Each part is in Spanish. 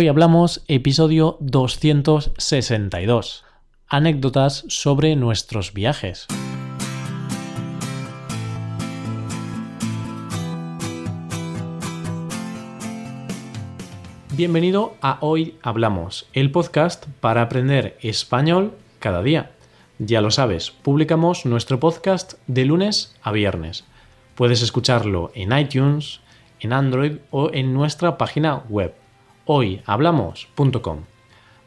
Hoy hablamos episodio 262. Anécdotas sobre nuestros viajes. Bienvenido a Hoy Hablamos, el podcast para aprender español cada día. Ya lo sabes, publicamos nuestro podcast de lunes a viernes. Puedes escucharlo en iTunes, en Android o en nuestra página web hoyhablamos.com.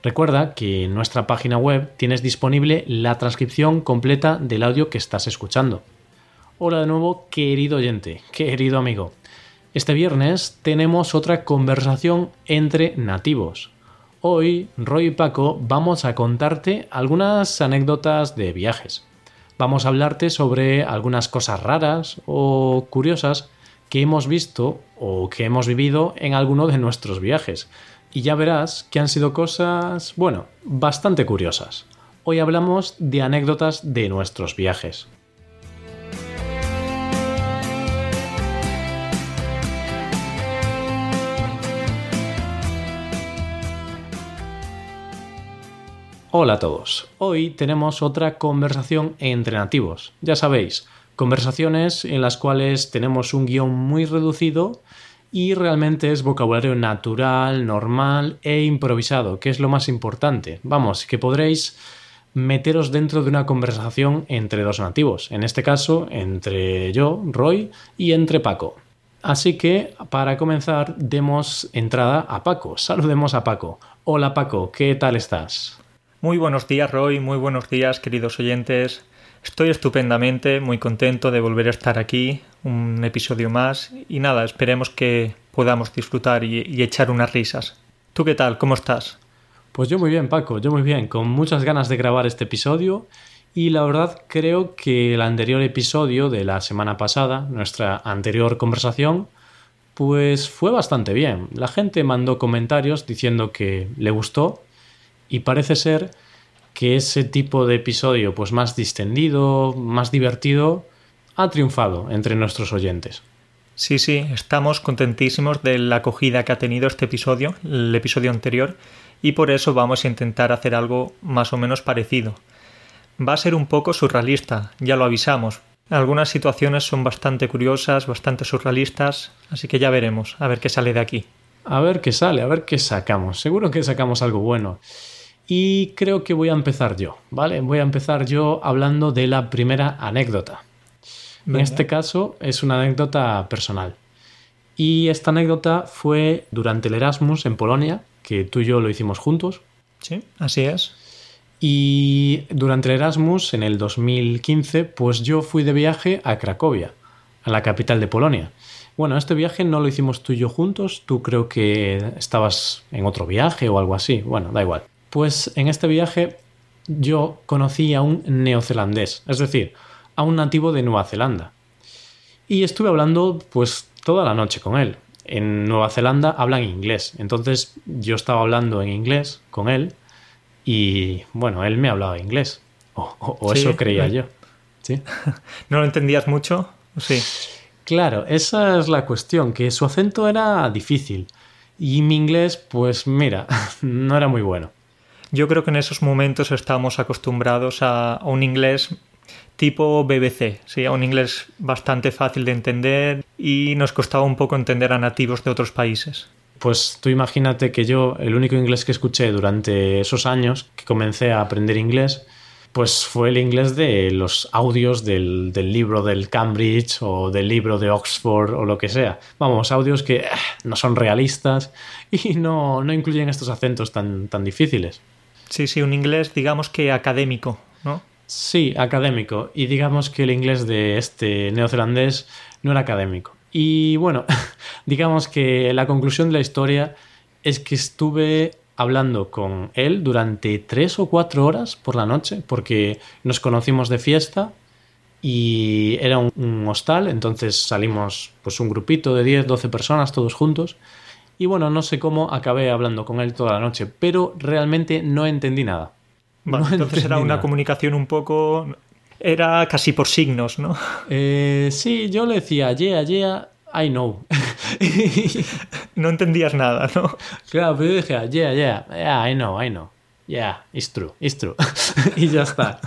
Recuerda que en nuestra página web tienes disponible la transcripción completa del audio que estás escuchando. Hola de nuevo, querido oyente, querido amigo. Este viernes tenemos otra conversación entre nativos. Hoy, Roy y Paco vamos a contarte algunas anécdotas de viajes. Vamos a hablarte sobre algunas cosas raras o curiosas que hemos visto o que hemos vivido en alguno de nuestros viajes. Y ya verás que han sido cosas, bueno, bastante curiosas. Hoy hablamos de anécdotas de nuestros viajes. Hola a todos. Hoy tenemos otra conversación entre nativos. Ya sabéis, conversaciones en las cuales tenemos un guion muy reducido y realmente es vocabulario natural, normal e improvisado, que es lo más importante. Vamos, que podréis meteros dentro de una conversación entre dos nativos, en este caso entre yo, Roy, y entre Paco. Así que, para comenzar, demos entrada a Paco. Saludemos a Paco. Hola Paco, ¿qué tal estás? Muy buenos días, Roy. Muy buenos días, queridos oyentes. Estoy estupendamente, muy contento de volver a estar aquí, un episodio más. Y nada, esperemos que podamos disfrutar y, echar unas risas. ¿Tú qué tal? ¿Cómo estás? Pues yo muy bien, Paco, yo muy bien, con muchas ganas de grabar este episodio. Y la verdad creo que el anterior episodio de la semana pasada, nuestra anterior conversación, pues fue bastante bien. La gente mandó comentarios diciendo que le gustó y parece ser que ese tipo de episodio pues más distendido, más divertido, ha triunfado entre nuestros oyentes. Sí, sí, estamos contentísimos de la acogida que ha tenido este episodio, el episodio anterior, y por eso vamos a intentar hacer algo más o menos parecido. Va a ser un poco surrealista, ya lo avisamos. Algunas situaciones son bastante curiosas, bastante surrealistas, así que ya veremos, a ver qué sale de aquí. A ver qué sale, a ver qué sacamos. Seguro que sacamos algo bueno. Y creo que voy a empezar yo, ¿vale? Voy a empezar yo hablando de la primera anécdota. En este caso es una anécdota personal. Y esta anécdota fue durante el Erasmus en Polonia, que tú y yo lo hicimos juntos. Sí, así es. Y durante el Erasmus, en el 2015, pues yo fui de viaje a Cracovia, a la capital de Polonia. Bueno, este viaje no lo hicimos tú y yo juntos, tú creo que estabas en otro viaje o algo así, bueno, da igual. Pues en este viaje yo conocí a un neozelandés, es decir, a un nativo de Nueva Zelanda. Y estuve hablando pues toda la noche con él. En Nueva Zelanda hablan inglés, entonces yo estaba hablando en inglés con él y bueno, él me hablaba inglés. O, eso creía yo. ¿Sí? ¿No lo entendías mucho? Sí. Claro, esa es la cuestión, que su acento era difícil y mi inglés, pues mira, no era muy bueno. Yo creo que en esos momentos estábamos acostumbrados a, un inglés tipo BBC, ¿sí? un inglés bastante fácil de entender y nos costaba un poco entender a nativos de otros países. Pues tú imagínate que yo, el único inglés que escuché durante esos años que comencé a aprender inglés, pues fue el inglés de los audios del, libro del Cambridge o del libro de Oxford o lo que sea. Vamos, audios que eh, no son realistas y no, no incluyen estos acentos tan, tan difíciles. Sí, sí, un inglés digamos que académico, ¿no? Sí, académico. Y digamos que el inglés de este neozelandés no era académico. Y bueno, digamos que la conclusión de la historia es que estuve hablando con él durante tres o cuatro horas por la noche, porque nos conocimos de fiesta y era un, hostal, entonces salimos pues un grupito de 10, 12 personas todos juntos y bueno, no sé cómo acabé hablando con él toda la noche, pero realmente no entendí nada. entonces era una comunicación un poco... Era casi por signos, ¿no? Eh, sí, yo le decía, yeah, yeah, I know. no entendías nada, ¿no? Claro, pero yo dije, yeah, yeah, yeah, I know, I know. Yeah, it's true, it's true. y ya está.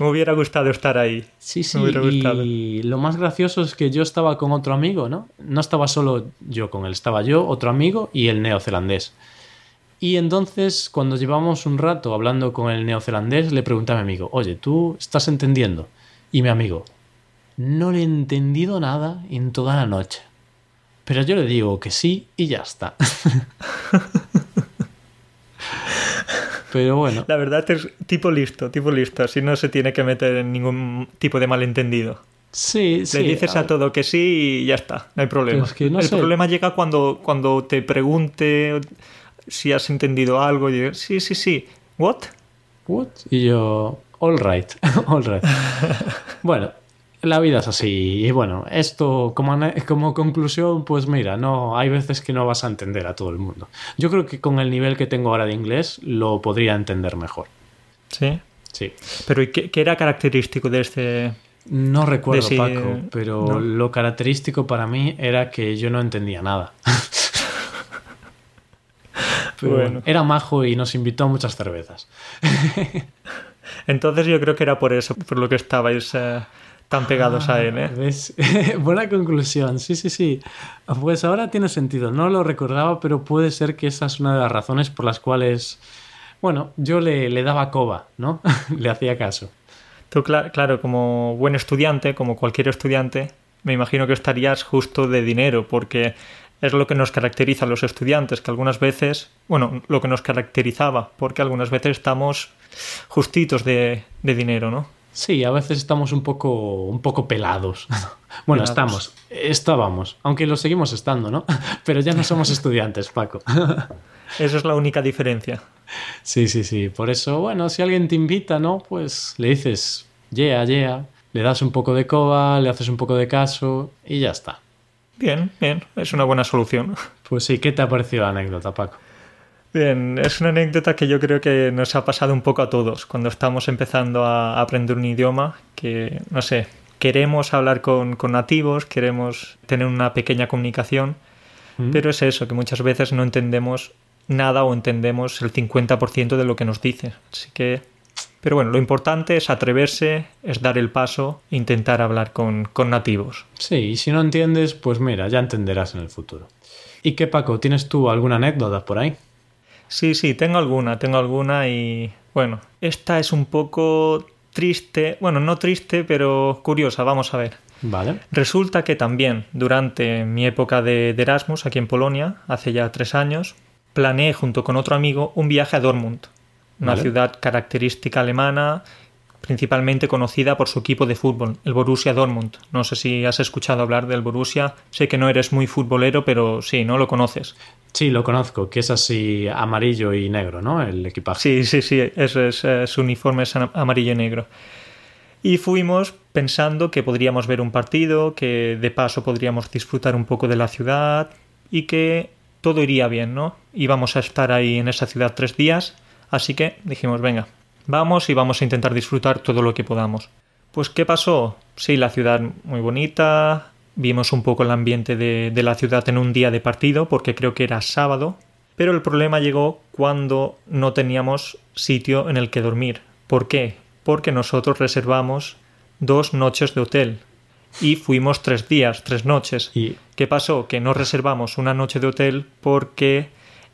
Me hubiera gustado estar ahí. Sí, sí, Me hubiera gustado. y lo más gracioso es que yo estaba con otro amigo, ¿no? No estaba solo yo con él, estaba yo, otro amigo y el neozelandés. Y entonces, cuando llevamos un rato hablando con el neozelandés, le pregunté a mi amigo, oye, ¿tú estás entendiendo? Y mi amigo, no le he entendido nada en toda la noche. Pero yo le digo que sí y ya está. Pero bueno, La verdad es tipo listo, tipo listo. Así no se tiene que meter en ningún tipo de malentendido. sí, sí. Le dices a todo que sí y ya está, no hay problema. Pero es que no El sé. problema llega cuando, cuando te pregunte si has entendido algo y dices, sí, sí, sí. ¿What? What? Y yo, all right, all right. bueno, la vida es así. Y bueno, esto como, como conclusión, pues mira, no, hay veces que no vas a entender a todo el mundo. Yo creo que con el nivel que tengo ahora de inglés lo podría entender mejor. Sí. Sí. Pero ¿y qué, qué era característico de este...? No recuerdo, Paco, pero no. lo característico para mí era que yo no entendía nada. Pero Bueno. bueno, era majo y nos invitó a muchas cervezas. Entonces yo creo que era por eso, por lo que estabais eh, tan pegados a él, ¿eh? ¿Ves? Buena conclusión, sí, sí, sí. Pues ahora tiene sentido. No lo recordaba, pero puede ser que esa es una de las razones por las cuales, bueno, yo le, le daba coba, ¿no? le hacía caso. Tú, cla- claro, como buen estudiante, como cualquier estudiante, me imagino que estarías justo de dinero, porque es lo que nos caracteriza a los estudiantes, que algunas veces, bueno, lo que nos caracterizaba, porque algunas veces estamos justitos de, de dinero, ¿no? Sí, a veces estamos un poco, un poco pelados. bueno, Pelados. estamos, estábamos, aunque lo seguimos estando, ¿no? Pero ya no somos estudiantes, Paco. Esa es la única diferencia. sí, sí, sí. Por eso, bueno, si alguien te invita, ¿no? Pues le dices, yeah, yeah, le das un poco de coba, le haces un poco de caso y ya está. Bien, bien, es una buena solución. Pues sí, ¿qué te ha parecido la anécdota, Paco? Bien, es una anécdota que yo creo que nos ha pasado un poco a todos cuando estamos empezando a aprender un idioma que, no sé, queremos hablar con, con nativos, queremos tener una pequeña comunicación, ¿Mm? pero es eso, que muchas veces no entendemos nada o entendemos el 50% de lo que nos dicen. Así que, pero bueno, lo importante es atreverse, es dar el paso intentar hablar con, con nativos. Sí, y si no entiendes, pues mira, ya entenderás en el futuro. ¿Y qué, Paco? ¿Tienes tú alguna anécdota por ahí? Sí, sí, tengo alguna, tengo alguna y bueno, esta es un poco triste, bueno, no triste, pero curiosa, vamos a ver. Vale. Resulta que también durante mi época de, de Erasmus aquí en Polonia, hace ya tres años, planeé junto con otro amigo un viaje a Dortmund, una Vale. ciudad característica alemana, principalmente conocida por su equipo de fútbol, el Borussia Dortmund. No sé si has escuchado hablar del Borussia, sé que no eres muy futbolero, pero sí, ¿no lo conoces? Sí, lo conozco, que es así amarillo y negro, ¿no? El equipaje. Sí, sí, sí, eso es, su uniforme es am- amarillo y negro. Y fuimos pensando que podríamos ver un partido, que de paso podríamos disfrutar un poco de la ciudad y que todo iría bien, ¿no? Íbamos a estar ahí en esa ciudad tres días, así que dijimos, venga, vamos y vamos a intentar disfrutar todo lo que podamos. Pues, ¿qué pasó? Sí, la ciudad muy bonita, vimos un poco el ambiente de, de la ciudad en un día de partido, porque creo que era sábado, pero el problema llegó cuando no teníamos sitio en el que dormir. ¿Por qué? Porque nosotros reservamos dos noches de hotel y fuimos tres días, tres noches. Y ¿Qué pasó? Que no reservamos una noche de hotel porque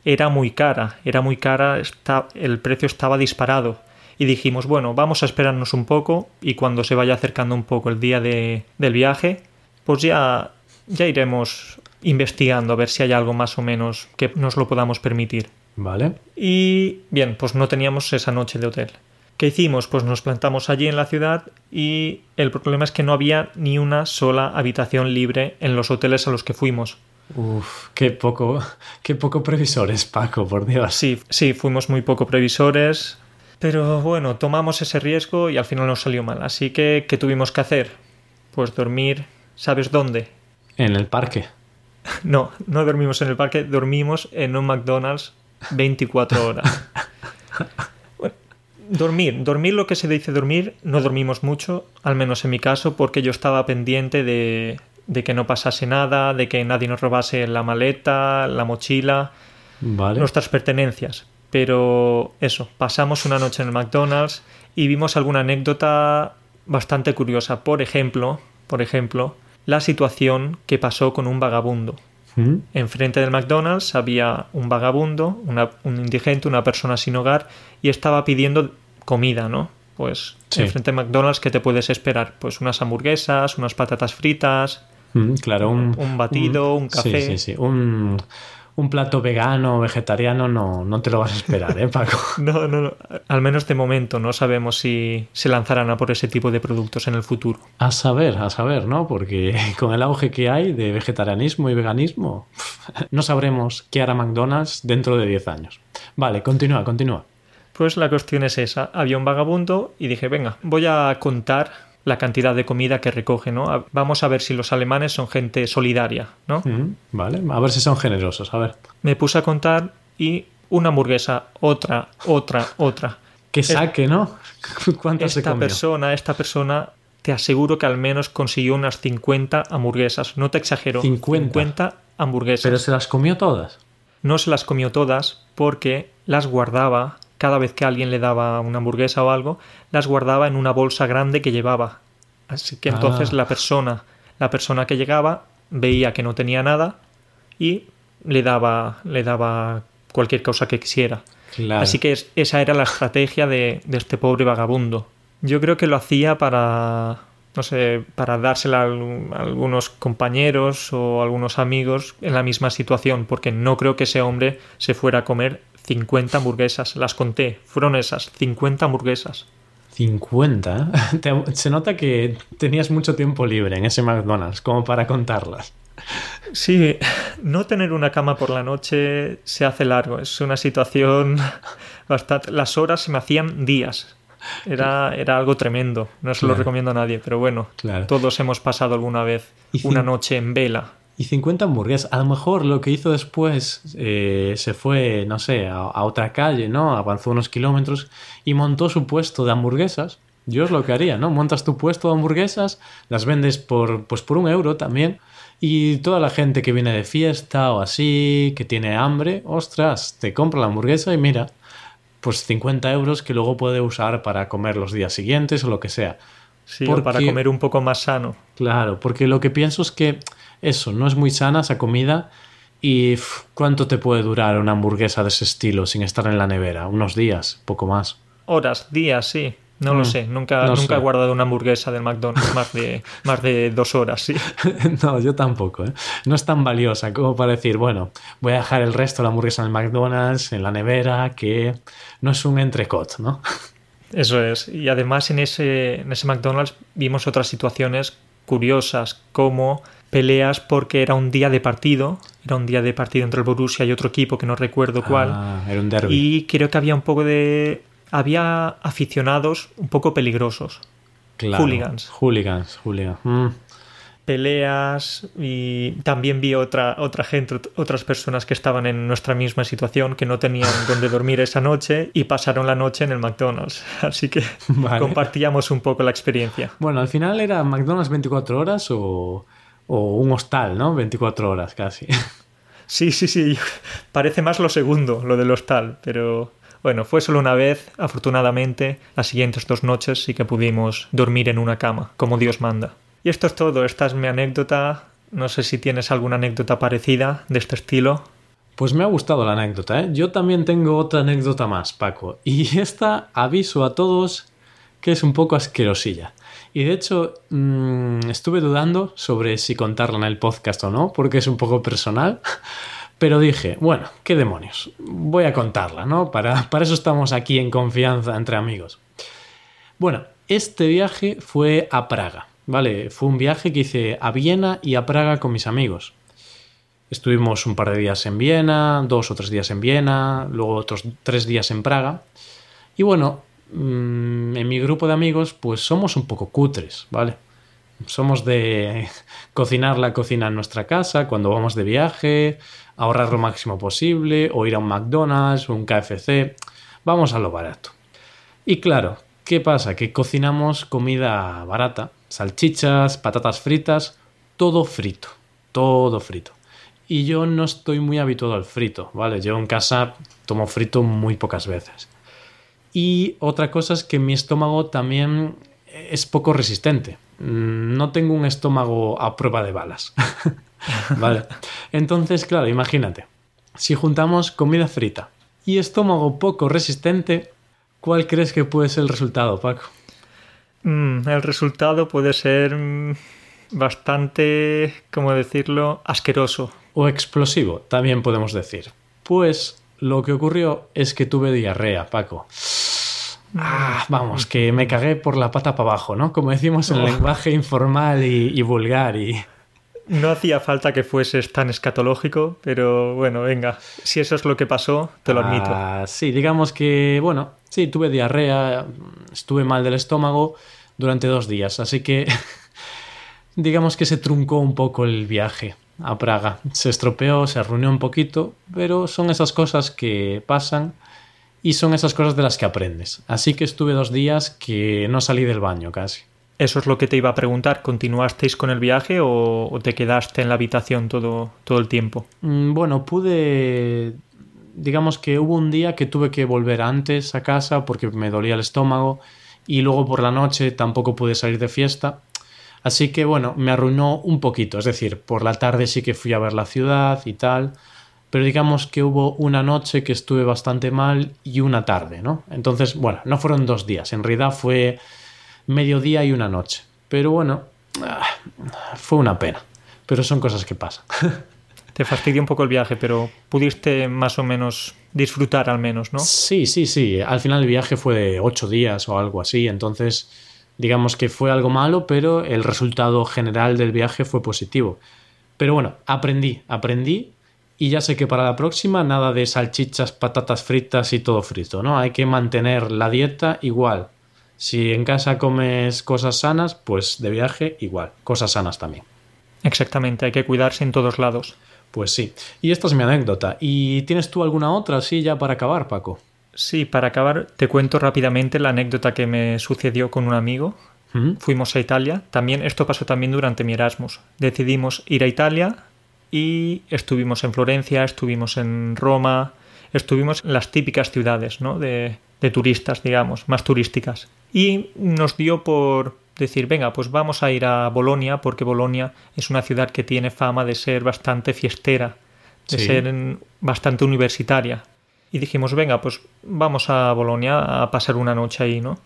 era muy cara, era muy cara, está, el precio estaba disparado. Y dijimos, bueno, vamos a esperarnos un poco y cuando se vaya acercando un poco el día de- del viaje, pues ya, ya iremos investigando a ver si hay algo más o menos que nos lo podamos permitir. vale. Y bien, pues no teníamos esa noche de hotel. ¿Qué hicimos? Pues nos plantamos allí en la ciudad y el problema es que no había ni una sola habitación libre en los hoteles a los que fuimos. Uf, qué poco, qué poco previsores, Paco, por Dios. Sí, sí, fuimos muy poco previsores, pero bueno, tomamos ese riesgo y al final nos salió mal. Así que, ¿qué tuvimos que hacer? Pues dormir, ¿sabes dónde? En el parque. No, no dormimos en el parque, dormimos en un McDonald's 24 horas. Bueno, dormir, dormir lo que se dice dormir, no dormimos mucho, al menos en mi caso, porque yo estaba pendiente de, de que no pasase nada, de que nadie nos robase la maleta, la mochila, Vale. nuestras pertenencias. Pero eso, pasamos una noche en el McDonald's y vimos alguna anécdota bastante curiosa. Por ejemplo, por ejemplo, la situación que pasó con un vagabundo. ¿Mm? Enfrente del McDonald's había un vagabundo, una- un indigente, una persona sin hogar y estaba pidiendo comida, ¿no? Pues Sí. enfrente del McDonald's, ¿qué te puedes esperar? Pues unas hamburguesas, unas patatas fritas, Mm, Claro, un, Un batido, un café. Sí, sí, sí. Un, un plato vegano o vegetariano no, no te lo vas a esperar, ¿eh, Paco? No, no, no. Al menos de momento no sabemos si se lanzarán a por ese tipo de productos en el futuro. A saber, a saber, ¿no? Porque con el auge que hay de vegetarianismo y veganismo, no sabremos qué hará McDonald's dentro de 10 años. Vale, continúa, continúa. Pues la cuestión es esa. Había un vagabundo y dije, venga, voy a contar la cantidad de comida que recoge, ¿no? Vamos a ver si los alemanes son gente solidaria, ¿no? Vale, a ver si son generosos, a ver. Me puse a contar y una hamburguesa, otra, otra, otra. Que saque, ¿no? ¿Cuántas se Esta comió? persona, esta persona, te aseguro que al menos consiguió unas 50 hamburguesas. No te exagero. 50. 50 hamburguesas. Pero se las comió todas. No se las comió todas porque las guardaba cada vez que alguien le daba una hamburguesa o algo, las guardaba en una bolsa grande que llevaba. Así que entonces Ah. la persona, la persona que llegaba veía que no tenía nada y le daba, le daba cualquier cosa que quisiera. Claro. Así que es- esa era la estrategia de, de este pobre vagabundo. Yo creo que lo hacía para, no sé, para dársela a a algunos compañeros o algunos amigos en la misma situación, porque no creo que ese hombre se fuera a comer 50 hamburguesas. Las conté, fueron esas, 50 hamburguesas. 50. ¿eh? Te- Se nota que tenías mucho tiempo libre en ese McDonald's como para contarlas. Sí, no tener una cama por la noche se hace largo. Es una situación bastante. Las horas se me hacían días. Era, era algo tremendo. No se lo recomiendo a nadie, pero bueno, Claro. todos hemos pasado alguna vez una noche en vela. Y 50 hamburguesas. A lo mejor lo que hizo después eh, se fue, no sé, a, a otra calle, ¿no? Avanzó unos kilómetros y montó su puesto de hamburguesas. Yo es lo que haría, ¿no? Montas tu puesto de hamburguesas, las vendes por, pues por un euro también. Y toda la gente que viene de fiesta o así, que tiene hambre, ostras, te compra la hamburguesa y mira, pues 50 euros que luego puede usar para comer los días siguientes o lo que sea. Sí, o para comer un poco más sano. Claro, porque lo que pienso es que eso, no es muy sana esa comida y ¿cuánto te puede durar una hamburguesa de ese estilo sin estar en la nevera? Unos días, poco más. Horas, días, sí. No lo Mm, sé. Nunca, no nunca sé. he guardado una hamburguesa del McDonald's más de, más de dos horas, sí. no, yo tampoco. ¿eh? No es tan valiosa como para decir, bueno, voy a dejar el resto de la hamburguesa en el McDonald's, en la nevera, que no es un entrecot, ¿no? Eso es. Y además en ese, en ese McDonald's vimos otras situaciones curiosas, como peleas porque era un día de partido, era un día de partido entre el Borussia y otro equipo que no recuerdo cuál, Ah, era un derby. y creo que había un poco de... había aficionados un poco peligrosos. Claro. hooligans. Hooligans, hooligans. Mm. Peleas y también vi otra, otra gente, ot- otras personas que estaban en nuestra misma situación, que no tenían donde dormir esa noche y pasaron la noche en el McDonald's. Así que Vale. compartíamos un poco la experiencia. Bueno, al final era McDonald's 24 horas o, o un hostal, ¿no? 24 horas casi. Sí, sí, sí. Parece más lo segundo, lo del hostal, pero bueno, fue solo una vez. Afortunadamente, las siguientes dos noches sí que pudimos dormir en una cama, como Dios manda. Y esto es todo, esta es mi anécdota. No sé si tienes alguna anécdota parecida de este estilo. Pues me ha gustado la anécdota, ¿eh? Yo también tengo otra anécdota más, Paco. Y esta aviso a todos que es un poco asquerosilla. Y de hecho, mm, estuve dudando sobre si contarla en el podcast o no, porque es un poco personal. Pero dije, bueno, qué demonios, voy a contarla, ¿no? Para, para eso estamos aquí en confianza entre amigos. Bueno, este viaje fue a Praga, ¿vale? Fue un viaje que hice a Viena y a Praga con mis amigos. Estuvimos un par de días en Viena, dos o tres días en Viena, luego otros tres días en Praga. Y bueno, mm, en mi grupo de amigos, pues somos un poco cutres, ¿vale? Somos de cocinar la cocina en nuestra casa cuando vamos de viaje, ahorrar lo máximo posible, o ir a un McDonald's o un KFC. Vamos a lo barato. Y claro, ¿qué pasa? Que cocinamos comida barata, salchichas, patatas fritas, todo frito, todo frito. Y yo no estoy muy habituado al frito, ¿vale? Yo en casa tomo frito muy pocas veces. Y otra cosa es que mi estómago también es poco resistente. Mm, no tengo un estómago a prueba de balas. vale. Entonces, claro, imagínate. Si juntamos comida frita y estómago poco resistente, ¿cuál crees que puede ser el resultado, Paco? Mm, el resultado puede ser mm, bastante, ¿cómo decirlo?, asqueroso. O explosivo, también podemos decir. Pues lo que ocurrió es que tuve diarrea, Paco. Ah, vamos, que me cagué por la pata para abajo, ¿no? Como decimos en lenguaje informal y, vulgar y... No hacía falta que fueses tan escatológico, pero bueno, venga, si eso es lo que pasó, te lo admito. Ah, sí, digamos que, bueno, sí, tuve diarrea, estuve mal del estómago durante dos días, así que digamos que se truncó un poco el viaje a Praga. Se estropeó, se arruinó un poquito, pero son esas cosas que pasan y son esas cosas de las que aprendes. Así que estuve dos días que no salí del baño casi. Eso es lo que te iba a preguntar. ¿Continuasteis con el viaje o, te quedaste en la habitación todo, todo el tiempo? Mm, bueno, pude... Digamos que hubo un día que tuve que volver antes a casa porque me dolía el estómago y luego por la noche tampoco pude salir de fiesta. Así que bueno, me arruinó un poquito. Es decir, por la tarde sí que fui a ver la ciudad y tal pero digamos que hubo una noche que estuve bastante mal y una tarde, ¿no? Entonces, bueno, no fueron dos días, en realidad fue mediodía y una noche. Pero bueno, ah, fue una pena. Pero son cosas que pasan. Te fastidió un poco el viaje, pero pudiste más o menos disfrutar al menos, ¿no? Sí, sí, sí. Al final el viaje fue de ocho días o algo así, entonces digamos que fue algo malo, pero el resultado general del viaje fue positivo. Pero bueno, aprendí, aprendí y ya sé que para la próxima nada de salchichas, patatas fritas y todo frito, ¿no? Hay que mantener la dieta igual. Si en casa comes cosas sanas, pues de viaje igual, cosas sanas también. Exactamente, hay que cuidarse en todos lados. Pues sí. Y esta es mi anécdota. ¿Y tienes tú alguna otra así ya para acabar, Paco? Sí, para acabar te cuento rápidamente la anécdota que me sucedió con un amigo. Fuimos a Italia. También esto pasó también durante mi Erasmus. Decidimos ir a Italia y estuvimos en Florencia, estuvimos en Roma, estuvimos en las típicas ciudades ¿no? de, turistas, digamos, más turísticas. Y nos dio por decir, venga, pues vamos a ir a Bolonia, porque Bolonia es una ciudad que tiene fama de ser bastante fiestera, de ser bastante universitaria. Y dijimos, venga, pues vamos a Bolonia a pasar una noche ahí, ¿no?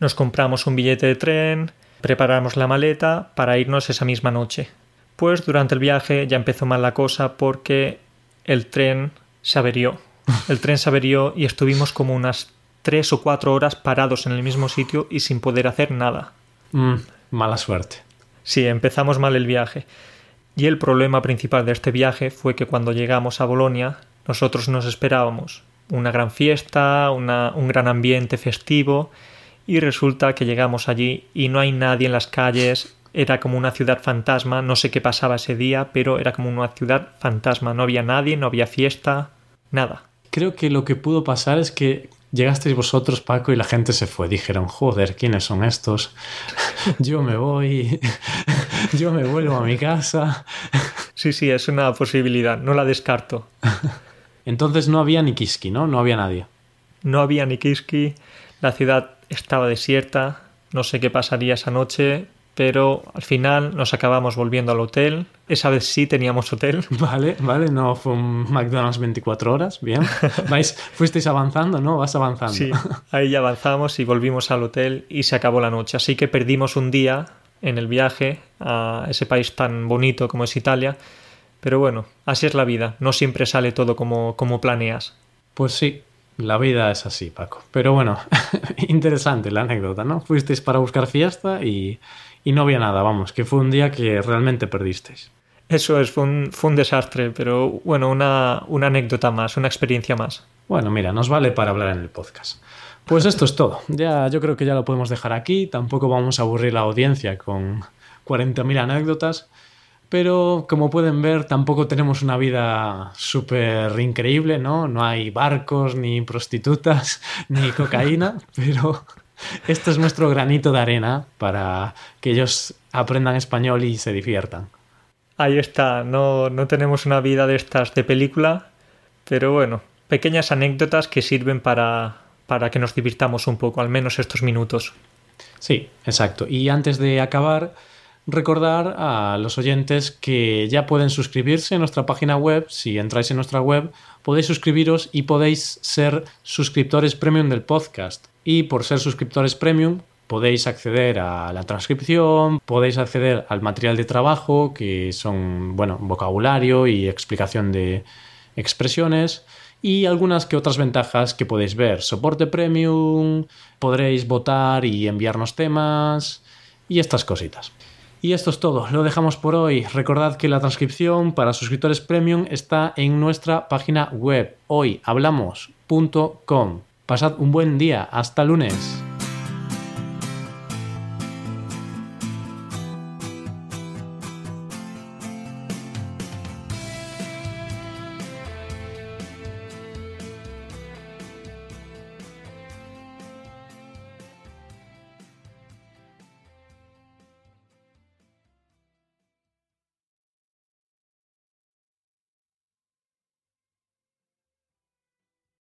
Nos compramos un billete de tren, preparamos la maleta para irnos esa misma noche. Pues durante el viaje ya empezó mal la cosa porque el tren se averió. El tren se averió y estuvimos como unas tres o cuatro horas parados en el mismo sitio y sin poder hacer nada. Mm, mala suerte. Sí, empezamos mal el viaje. Y el problema principal de este viaje fue que cuando llegamos a Bolonia, nosotros nos esperábamos una gran fiesta, un gran ambiente festivo, y resulta que llegamos allí y no hay nadie en las calles, era como una ciudad fantasma, no sé qué pasaba ese día, pero era como una ciudad fantasma, no había nadie, no había fiesta, nada. Creo que lo que pudo pasar es que llegasteis vosotros, Paco, y la gente se fue. Dijeron, joder, ¿quiénes son estos? Yo me voy, yo me vuelvo a mi casa. Sí, sí, es una posibilidad, no la descarto. Entonces no había ni Kiski, ¿no? No había nadie. No había ni Kiski, la ciudad estaba desierta, no sé qué pasaría esa noche, pero al final nos acabamos volviendo al hotel. Esa vez sí teníamos hotel. Vale, vale, no fue un McDonald's 24 horas, bien. ¿Vais, fuisteis avanzando, ¿no? Vas avanzando. Sí, ahí ya avanzamos y volvimos al hotel y se acabó la noche. Así que perdimos un día en el viaje a ese país tan bonito como es Italia. Pero bueno, así es la vida, no siempre sale todo como, como planeas. Pues sí, la vida es así, Paco. Pero bueno, interesante la anécdota, ¿no? Fuisteis para buscar fiesta y, y no había nada, vamos, que fue un día que realmente perdisteis. Eso es, fue un, fue un desastre, pero bueno, una, una anécdota más, una experiencia más. Bueno, mira, nos vale para hablar en el podcast. Pues esto es todo. Ya, yo creo que ya lo podemos dejar aquí. Tampoco vamos a aburrir la audiencia con 40.000 anécdotas. Pero como pueden ver, tampoco tenemos una vida súper increíble, ¿no? No hay barcos, ni prostitutas, ni cocaína, pero esto es nuestro granito de arena para que ellos aprendan español y se diviertan. Ahí está, no, no tenemos una vida de estas de película, pero bueno, pequeñas anécdotas que sirven para, para que nos divirtamos un poco, al menos estos minutos. Sí, exacto. Y antes de acabar, recordar a los oyentes que ya pueden suscribirse en nuestra página web. Si entráis en nuestra web, podéis suscribiros y podéis ser suscriptores premium del podcast. Y por ser suscriptores premium, podéis acceder a la transcripción, podéis acceder al material de trabajo, que son, bueno, vocabulario y explicación de expresiones y algunas que otras ventajas que podéis ver. Soporte premium, podréis votar y enviarnos temas y estas cositas. Y esto es todo, lo dejamos por hoy. Recordad que la transcripción para suscriptores premium está en nuestra página web hoyhablamos.com. Pasad un buen día, hasta lunes.